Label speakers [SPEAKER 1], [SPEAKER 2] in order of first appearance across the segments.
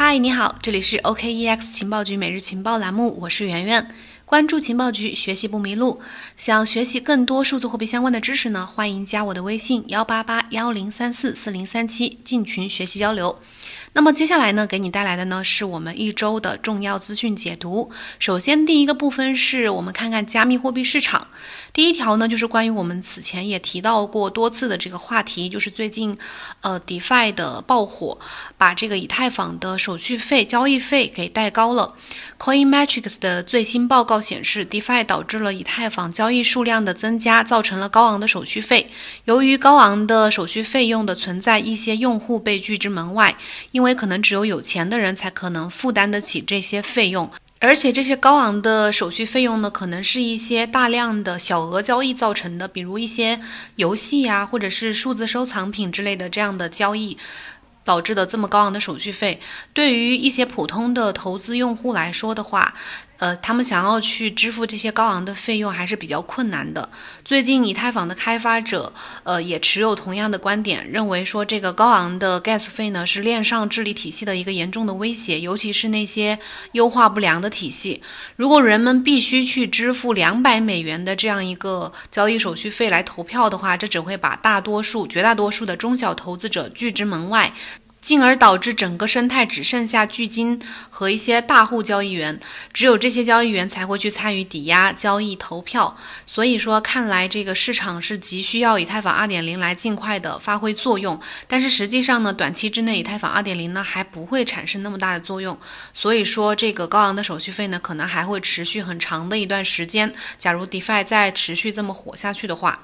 [SPEAKER 1] 嗨，你好，这里是 OKEX 情报局每日情报栏目，我是圆圆。关注情报局，学习不迷路。想学习更多数字货币相关的知识呢？欢迎加我的微信幺八八幺零三四四零三七进群学习交流。那么接下来呢，给你带来的呢是我们一周的重要资讯解读。首先，第一个部分是我们看看加密货币市场。第一条呢，就是关于我们此前也提到过多次的这个话题，就是最近，呃，DeFi 的爆火，把这个以太坊的手续费、交易费给带高了。Coinmetrics 的最新报告显示，DeFi 导致了以太坊交易数量的增加，造成了高昂的手续费。由于高昂的手续费用的存在，一些用户被拒之门外，因为可能只有有钱的人才可能负担得起这些费用。而且这些高昂的手续费用呢，可能是一些大量的小额交易造成的，比如一些游戏呀，或者是数字收藏品之类的这样的交易。导致的这么高昂的手续费，对于一些普通的投资用户来说的话，呃，他们想要去支付这些高昂的费用还是比较困难的。最近以太坊的开发者，呃，也持有同样的观点，认为说这个高昂的 gas 费呢是链上治理体系的一个严重的威胁，尤其是那些优化不良的体系。如果人们必须去支付两百美元的这样一个交易手续费来投票的话，这只会把大多数、绝大多数的中小投资者拒之门外。进而导致整个生态只剩下巨金和一些大户交易员，只有这些交易员才会去参与抵押交易投票。所以说，看来这个市场是急需要以太坊2.0来尽快的发挥作用。但是实际上呢，短期之内以太坊2.0呢还不会产生那么大的作用。所以说，这个高昂的手续费呢可能还会持续很长的一段时间。假如 DeFi 再持续这么火下去的话。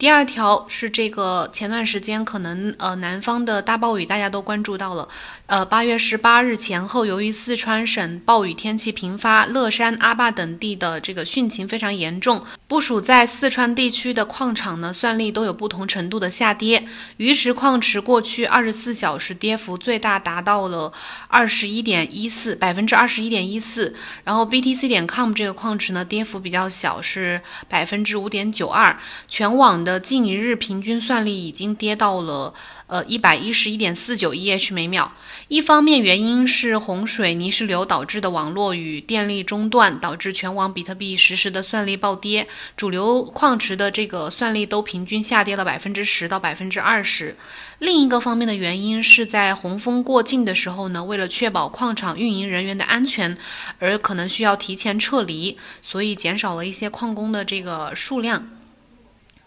[SPEAKER 1] 第二条是这个前段时间可能呃南方的大暴雨大家都关注到了，呃八月十八日前后，由于四川省暴雨天气频发，乐山、阿坝等地的这个汛情非常严重，部署在四川地区的矿场呢算力都有不同程度的下跌。鱼池矿池过去二十四小时跌幅最大达到了二十一点一四百分之二十一点一四，然后 BTC 点 com 这个矿池呢跌幅比较小，是百分之五点九二，全网的。近一日平均算力已经跌到了呃一百一十一点四九 EH 每秒。一方面原因是洪水泥石流导致的网络与电力中断，导致全网比特币实时的算力暴跌，主流矿池的这个算力都平均下跌了百分之十到百分之二十。另一个方面的原因是在洪峰过境的时候呢，为了确保矿场运营人员的安全，而可能需要提前撤离，所以减少了一些矿工的这个数量。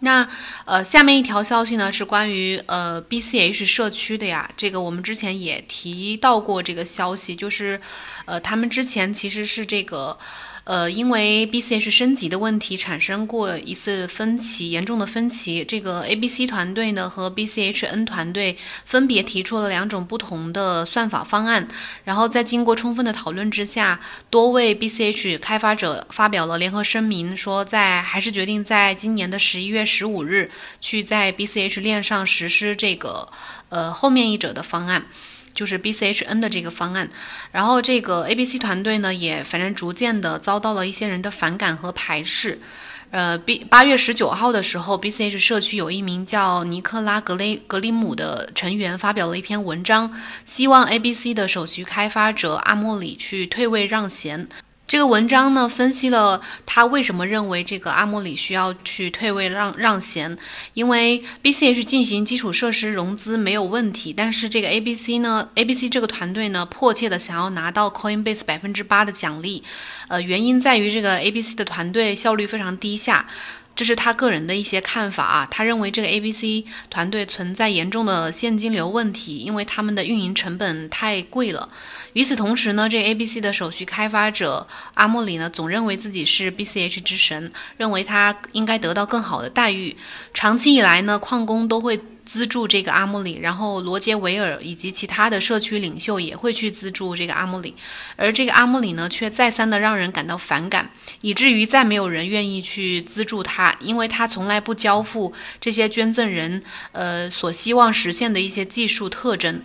[SPEAKER 1] 那呃，下面一条消息呢是关于呃 BCH 社区的呀，这个我们之前也提到过这个消息，就是呃他们之前其实是这个。呃，因为 BCH 升级的问题产生过一次分歧，严重的分歧。这个 ABC 团队呢和 BCHN 团队分别提出了两种不同的算法方案，然后在经过充分的讨论之下，多位 BCH 开发者发表了联合声明，说在还是决定在今年的十一月十五日去在 BCH 链上实施这个呃后面一者的方案。就是 BCHN 的这个方案，然后这个 ABC 团队呢，也反正逐渐的遭到了一些人的反感和排斥。呃，B 八月十九号的时候，BCH 社区有一名叫尼克拉格雷格里姆的成员发表了一篇文章，希望 ABC 的首席开发者阿莫里去退位让贤。这个文章呢，分析了他为什么认为这个阿莫里需要去退位让让贤，因为 BCH 进行基础设施融资没有问题，但是这个 ABC 呢，ABC 这个团队呢，迫切的想要拿到 Coinbase 百分之八的奖励，呃，原因在于这个 ABC 的团队效率非常低下。这是他个人的一些看法啊，他认为这个 A B C 团队存在严重的现金流问题，因为他们的运营成本太贵了。与此同时呢，这 A B C 的首席开发者阿莫里呢，总认为自己是 B C H 之神，认为他应该得到更好的待遇。长期以来呢，矿工都会。资助这个阿莫里，然后罗杰维尔以及其他的社区领袖也会去资助这个阿莫里，而这个阿莫里呢，却再三的让人感到反感，以至于再没有人愿意去资助他，因为他从来不交付这些捐赠人呃所希望实现的一些技术特征。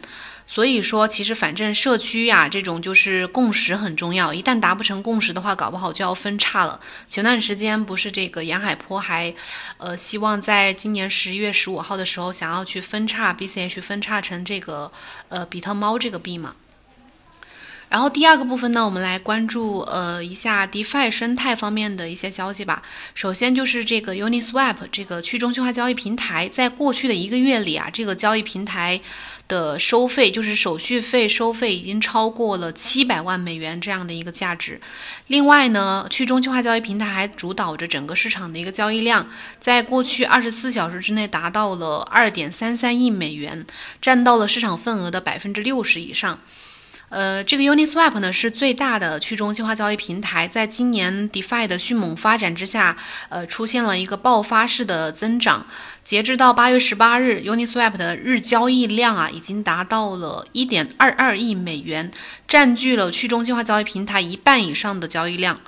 [SPEAKER 1] 所以说，其实反正社区呀，这种就是共识很重要。一旦达不成共识的话，搞不好就要分叉了。前段时间不是这个沿海坡还，呃，希望在今年十一月十五号的时候，想要去分叉 BCH，分叉成这个呃比特猫这个币嘛。然后第二个部分呢，我们来关注呃一下 DeFi 生态方面的一些消息吧。首先就是这个 Uniswap 这个去中心化交易平台，在过去的一个月里啊，这个交易平台的收费，就是手续费收费已经超过了七百万美元这样的一个价值。另外呢，去中心化交易平台还主导着整个市场的一个交易量，在过去二十四小时之内达到了二点三三亿美元，占到了市场份额的百分之六十以上。呃，这个 Uniswap 呢是最大的去中心化交易平台，在今年 DeFi 的迅猛发展之下，呃，出现了一个爆发式的增长。截至到八月十八日，Uniswap 的日交易量啊，已经达到了一点二二亿美元，占据了去中心化交易平台一半以上的交易量。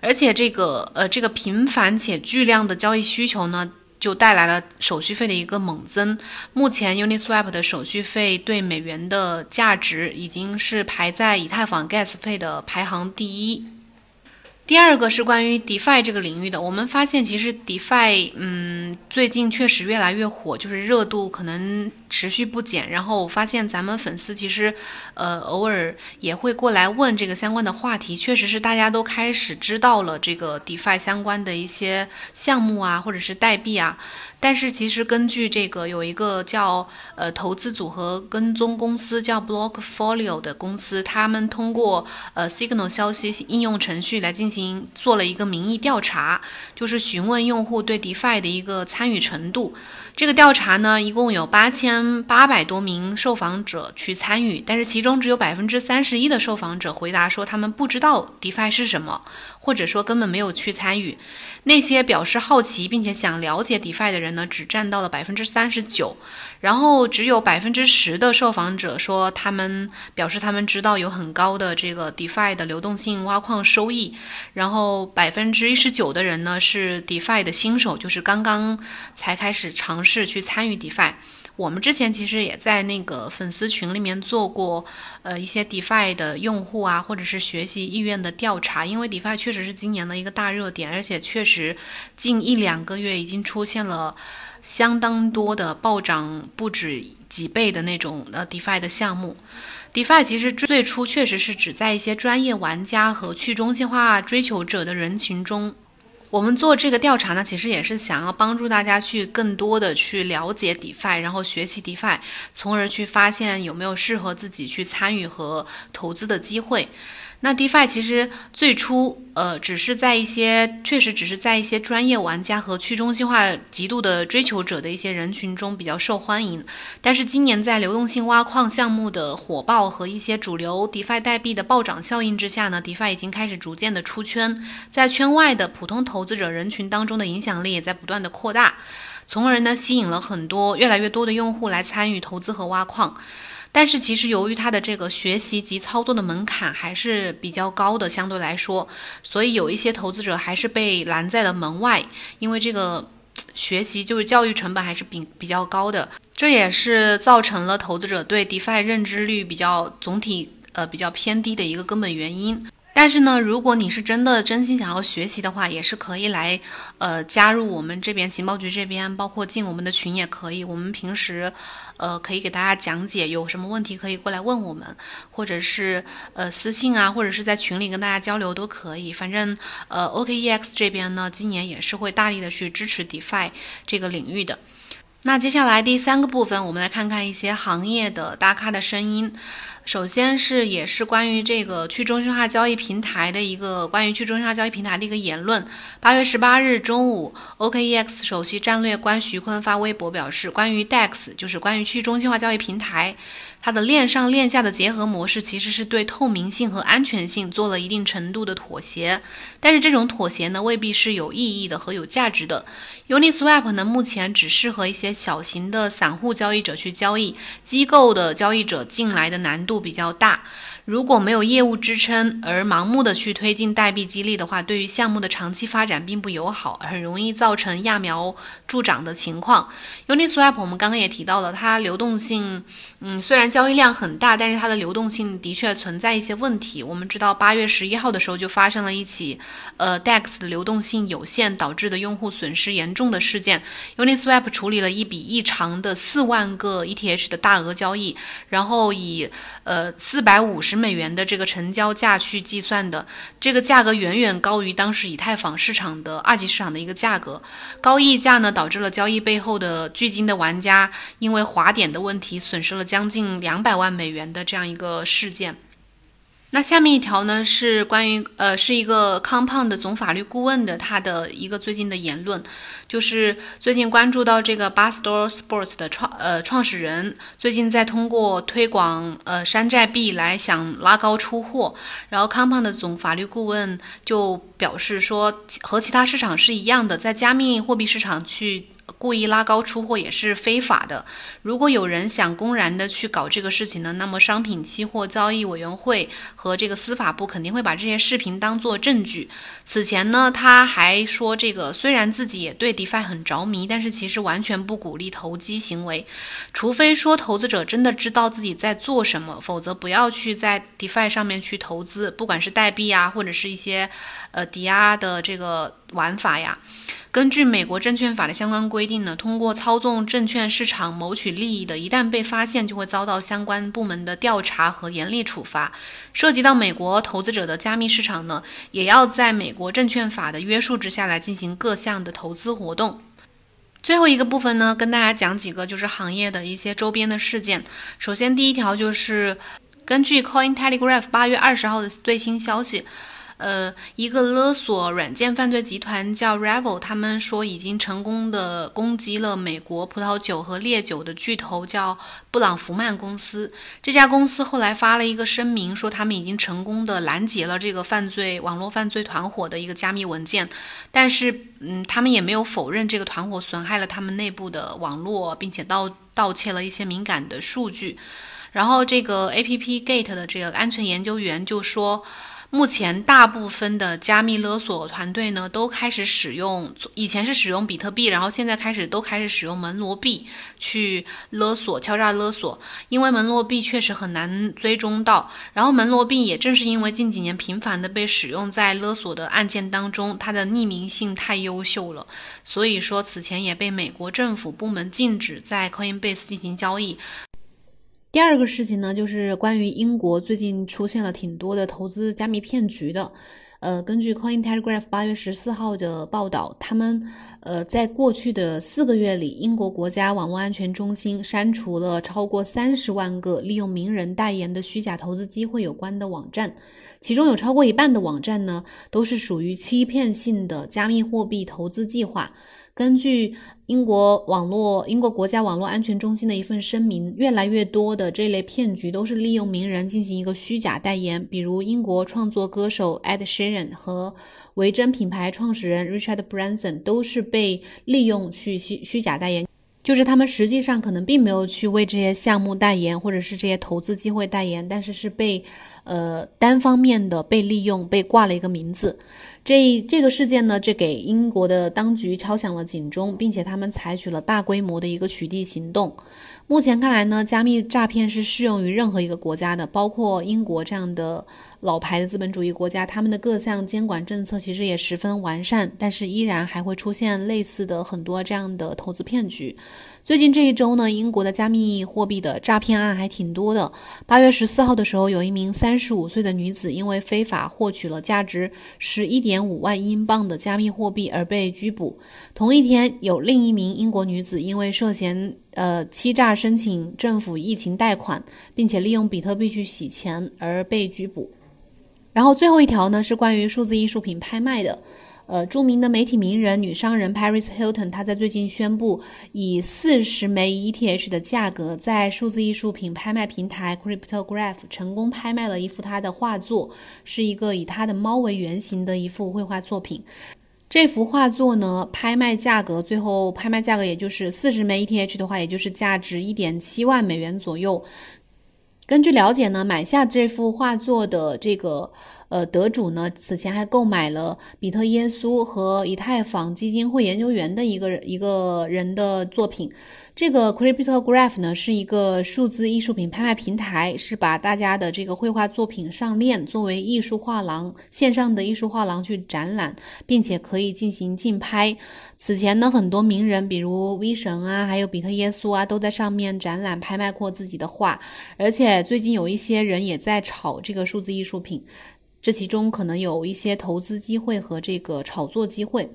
[SPEAKER 1] 而且这个呃，这个频繁且巨量的交易需求呢。就带来了手续费的一个猛增。目前 Uniswap 的手续费对美元的价值已经是排在以太坊 Gas 费的排行第一。第二个是关于 DeFi 这个领域的，我们发现其实 DeFi，嗯，最近确实越来越火，就是热度可能持续不减。然后我发现咱们粉丝其实，呃，偶尔也会过来问这个相关的话题，确实是大家都开始知道了这个 DeFi 相关的一些项目啊，或者是代币啊。但是其实根据这个有一个叫呃投资组合跟踪公司叫 Blockfolio 的公司，他们通过呃 Signal 消息应用程序来进行做了一个民意调查，就是询问用户对 DeFi 的一个参与程度。这个调查呢，一共有八千八百多名受访者去参与，但是其中只有百分之三十一的受访者回答说他们不知道 DeFi 是什么，或者说根本没有去参与。那些表示好奇并且想了解 DeFi 的人呢，只占到了百分之三十九，然后只有百分之十的受访者说他们表示他们知道有很高的这个 DeFi 的流动性挖矿收益，然后百分之一十九的人呢是 DeFi 的新手，就是刚刚才开始尝试去参与 DeFi。我们之前其实也在那个粉丝群里面做过，呃，一些 DeFi 的用户啊，或者是学习意愿的调查。因为 DeFi 确实是今年的一个大热点，而且确实近一两个月已经出现了相当多的暴涨不止几倍的那种呃 DeFi 的项目。DeFi 其实最初确实是指在一些专业玩家和去中心化追求者的人群中。我们做这个调查呢，其实也是想要帮助大家去更多的去了解 DeFi，然后学习 DeFi，从而去发现有没有适合自己去参与和投资的机会。那 DeFi 其实最初，呃，只是在一些确实只是在一些专业玩家和去中心化极度的追求者的一些人群中比较受欢迎。但是今年在流动性挖矿项目的火爆和一些主流 DeFi 代币的暴涨效应之下呢，DeFi 已经开始逐渐的出圈，在圈外的普通投资者人群当中的影响力也在不断的扩大，从而呢吸引了很多越来越多的用户来参与投资和挖矿。但是其实由于它的这个学习及操作的门槛还是比较高的，相对来说，所以有一些投资者还是被拦在了门外，因为这个 学习就是教育成本还是比比较高的，这也是造成了投资者对 DeFi 认知率比较总体呃比较偏低的一个根本原因。但是呢，如果你是真的真心想要学习的话，也是可以来，呃，加入我们这边情报局这边，包括进我们的群也可以。我们平时，呃，可以给大家讲解，有什么问题可以过来问我们，或者是呃私信啊，或者是在群里跟大家交流都可以。反正呃，OKEX 这边呢，今年也是会大力的去支持 DeFi 这个领域的。那接下来第三个部分，我们来看看一些行业的大咖的声音。首先是也是关于这个去中心化交易平台的一个关于去中心化交易平台的一个言论。八月十八日中午，OKEX 首席战略官徐坤发微博表示，关于 DEX 就是关于去中心化交易平台。它的链上链下的结合模式其实是对透明性和安全性做了一定程度的妥协，但是这种妥协呢未必是有意义的和有价值的。Uniswap 呢目前只适合一些小型的散户交易者去交易，机构的交易者进来的难度比较大。如果没有业务支撑而盲目的去推进代币激励的话，对于项目的长期发展并不友好，很容易造成揠苗助长的情况。Uniswap 我们刚刚也提到了，它流动性，嗯，虽然交易量很大，但是它的流动性的确存在一些问题。我们知道八月十一号的时候就发生了一起，呃，DEX 的流动性有限导致的用户损失严重的事件。Uniswap 处理了一笔异常的四万个 ETH 的大额交易，然后以呃四百五十。美元的这个成交价去计算的，这个价格远远高于当时以太坊市场的二级市场的一个价格。高溢价呢，导致了交易背后的巨金的玩家因为滑点的问题损失了将近两百万美元的这样一个事件。那下面一条呢是关于呃是一个 Compound 总法律顾问的他的一个最近的言论，就是最近关注到这个 Barstool Sports 的创呃创始人最近在通过推广呃山寨币来想拉高出货，然后 Compound 总法律顾问就表示说和其他市场是一样的，在加密货币市场去。故意拉高出货也是非法的。如果有人想公然的去搞这个事情呢，那么商品期货交易委员会和这个司法部肯定会把这些视频当做证据。此前呢，他还说，这个虽然自己也对 DeFi 很着迷，但是其实完全不鼓励投机行为，除非说投资者真的知道自己在做什么，否则不要去在 DeFi 上面去投资，不管是代币啊，或者是一些呃抵押的这个玩法呀。根据美国证券法的相关规定呢，通过操纵证券市场谋取利益的，一旦被发现，就会遭到相关部门的调查和严厉处罚。涉及到美国投资者的加密市场呢，也要在美国证券法的约束之下来进行各项的投资活动。最后一个部分呢，跟大家讲几个就是行业的一些周边的事件。首先，第一条就是根据 Coin Telegraph 八月二十号的最新消息。呃，一个勒索软件犯罪集团叫 Revel，他们说已经成功的攻击了美国葡萄酒和烈酒的巨头叫布朗福曼公司。这家公司后来发了一个声明，说他们已经成功的拦截了这个犯罪网络犯罪团伙的一个加密文件，但是，嗯，他们也没有否认这个团伙损害了他们内部的网络，并且盗盗窃了一些敏感的数据。然后，这个 App Gate 的这个安全研究员就说。目前，大部分的加密勒索团队呢，都开始使用，以前是使用比特币，然后现在开始都开始使用门罗币去勒索、敲诈勒索。因为门罗币确实很难追踪到，然后门罗币也正是因为近几年频繁的被使用在勒索的案件当中，它的匿名性太优秀了，所以说此前也被美国政府部门禁止在 Coinbase 进行交易。第二个事情呢，就是关于英国最近出现了挺多的投资加密骗局的。呃，根据 Coin Telegraph 八月十四号的报道，他们呃在过去的四个月里，英国国家网络安全中心删除了超过三十万个利用名人代言的虚假投资机会有关的网站，其中有超过一半的网站呢，都是属于欺骗性的加密货币投资计划。根据英国网络英国国家网络安全中心的一份声明，越来越多的这类骗局都是利用名人进行一个虚假代言，比如英国创作歌手 Ed Sheeran 和维珍品牌创始人 Richard Branson 都是被利用去虚虚假代言，就是他们实际上可能并没有去为这些项目代言，或者是这些投资机会代言，但是是被呃单方面的被利用，被挂了一个名字。这这个事件呢，这给英国的当局敲响了警钟，并且他们采取了大规模的一个取缔行动。目前看来呢，加密诈骗是适用于任何一个国家的，包括英国这样的老牌的资本主义国家，他们的各项监管政策其实也十分完善，但是依然还会出现类似的很多这样的投资骗局。最近这一周呢，英国的加密货币的诈骗案还挺多的。八月十四号的时候，有一名三十五岁的女子因为非法获取了价值十一点五万英镑的加密货币而被拘捕。同一天，有另一名英国女子因为涉嫌呃欺诈申请政府疫情贷款，并且利用比特币去洗钱而被拘捕。然后最后一条呢，是关于数字艺术品拍卖的。呃，著名的媒体名人、女商人 Paris Hilton，她在最近宣布，以四十枚 ETH 的价格，在数字艺术品拍卖平台 Cryptograph 成功拍卖了一幅她的画作，是一个以她的猫为原型的一幅绘画作品。这幅画作呢，拍卖价格最后拍卖价格也就是四十枚 ETH 的话，也就是价值一点七万美元左右。根据了解呢，买下这幅画作的这个呃，得主呢此前还购买了比特耶稣和以太坊基金会研究员的一个一个人的作品。这个 Cryptograph 呢是一个数字艺术品拍卖平台，是把大家的这个绘画作品上链，作为艺术画廊线上的艺术画廊去展览，并且可以进行竞拍。此前呢，很多名人，比如 V 神啊，还有比特耶稣啊，都在上面展览拍卖过自己的画。而且最近有一些人也在炒这个数字艺术品，这其中可能有一些投资机会和这个炒作机会。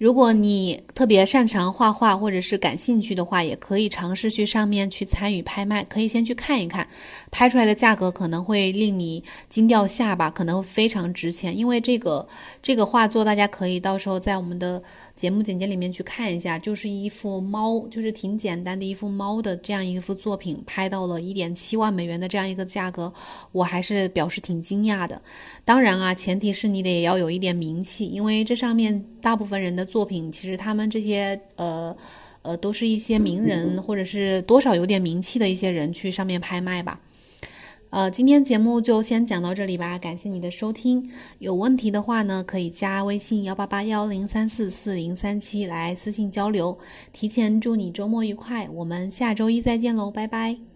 [SPEAKER 1] 如果你特别擅长画画或者是感兴趣的话，也可以尝试去上面去参与拍卖，可以先去看一看，拍出来的价格可能会令你惊掉下巴，可能非常值钱。因为这个这个画作，大家可以到时候在我们的节目简介里面去看一下，就是一幅猫，就是挺简单的一幅猫的这样一幅作品，拍到了一点七万美元的这样一个价格，我还是表示挺惊讶的。当然啊，前提是你得要有一点名气，因为这上面大部分人的。作品其实他们这些呃呃都是一些名人或者是多少有点名气的一些人去上面拍卖吧。呃，今天节目就先讲到这里吧，感谢你的收听。有问题的话呢，可以加微信幺八八幺零三四四零三七来私信交流。提前祝你周末愉快，我们下周一再见喽，拜拜。